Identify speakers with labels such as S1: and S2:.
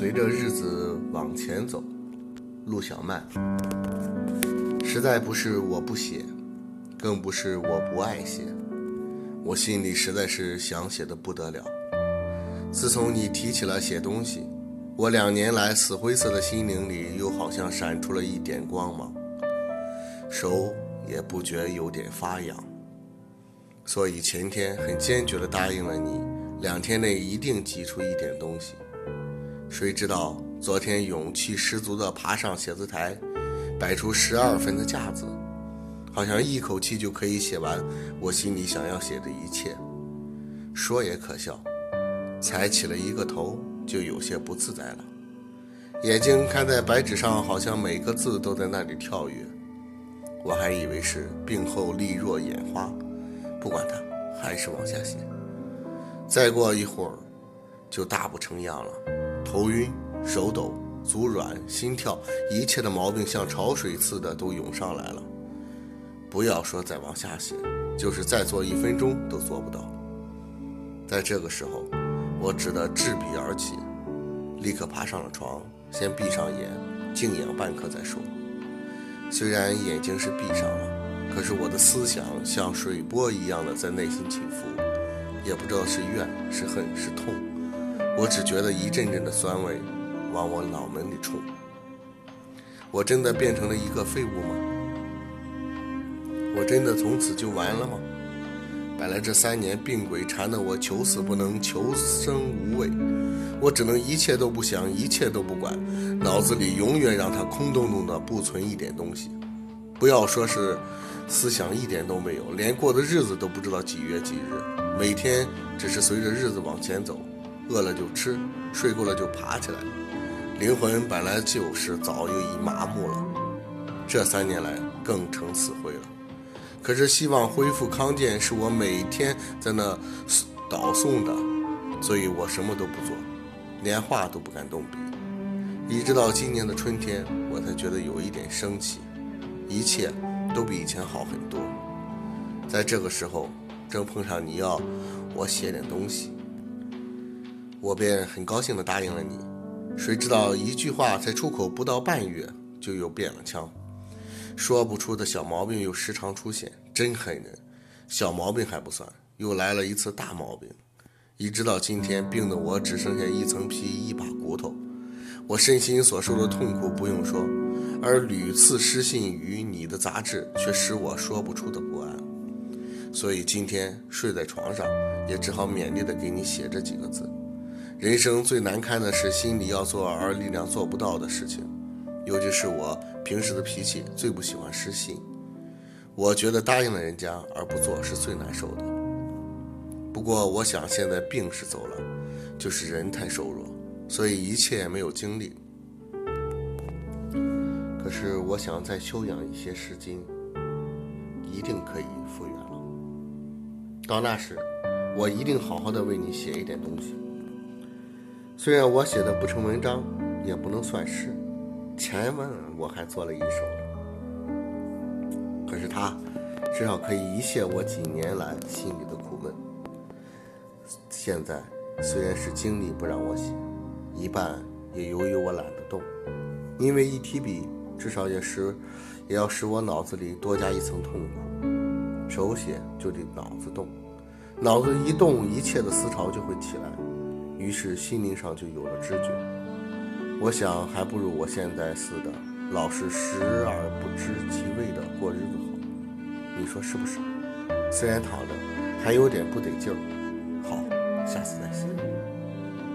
S1: 随着日子往前走，路小曼。实在不是我不写，更不是我不爱写，我心里实在是想写的不得了。自从你提起了写东西，我两年来死灰色的心灵里又好像闪出了一点光芒，手也不觉有点发痒。所以前天很坚决地答应了你，两天内一定挤出一点东西。谁知道昨天勇气十足地爬上写字台，摆出十二分的架子，好像一口气就可以写完我心里想要写的一切。说也可笑，才起了一个头就有些不自在了，眼睛看在白纸上，好像每个字都在那里跳跃。我还以为是病后力弱眼花，不管它，还是往下写。再过一会儿，就大不成样了。头晕、手抖、足软、心跳，一切的毛病像潮水似的都涌上来了。不要说再往下写，就是再坐一分钟都做不到。在这个时候，我只得执笔而起，立刻爬上了床，先闭上眼，静养半刻再说。虽然眼睛是闭上了，可是我的思想像水波一样的在内心起伏，也不知道是怨是恨是痛。我只觉得一阵阵的酸味往我脑门里冲。我真的变成了一个废物吗？我真的从此就完了吗？本来这三年病鬼缠得我求死不能，求生无畏，我只能一切都不想，一切都不管，脑子里永远让它空洞洞的，不存一点东西。不要说是思想一点都没有，连过的日子都不知道几月几日，每天只是随着日子往前走。饿了就吃，睡够了就爬起来。灵魂本来就是早就已麻木了，这三年来更成死灰了。可是希望恢复康健是我每天在那倒诵的，所以我什么都不做，连话都不敢动笔。一直到今年的春天，我才觉得有一点生气，一切都比以前好很多。在这个时候，正碰上你要我写点东西。我便很高兴地答应了你，谁知道一句话才出口不到半月，就又变了腔，说不出的小毛病又时常出现，真恨人。小毛病还不算，又来了一次大毛病，一直到今天，病得我只剩下一层皮一把骨头。我身心所受的痛苦不用说，而屡次失信于你的杂志，却使我说不出的不安。所以今天睡在床上，也只好勉力地给你写这几个字。人生最难堪的是心里要做而力量做不到的事情，尤其是我平时的脾气最不喜欢失信。我觉得答应了人家而不做是最难受的。不过我想现在病是走了，就是人太瘦弱，所以一切没有精力。可是我想再休养一些时间，一定可以复原了。到那时，我一定好好的为你写一点东西。虽然我写的不成文章，也不能算诗，前文我还做了一首，可是它至少可以一泻我几年来心里的苦闷。现在虽然是精力不让我写，一半也由于我懒得动，因为一提笔，至少也使也要使我脑子里多加一层痛苦。手写就得脑子动，脑子一动，一切的思潮就会起来。于是心灵上就有了知觉，我想还不如我现在似的，老是食而不知其味的过日子好。你说是不是？虽然躺着，还有点不得劲儿。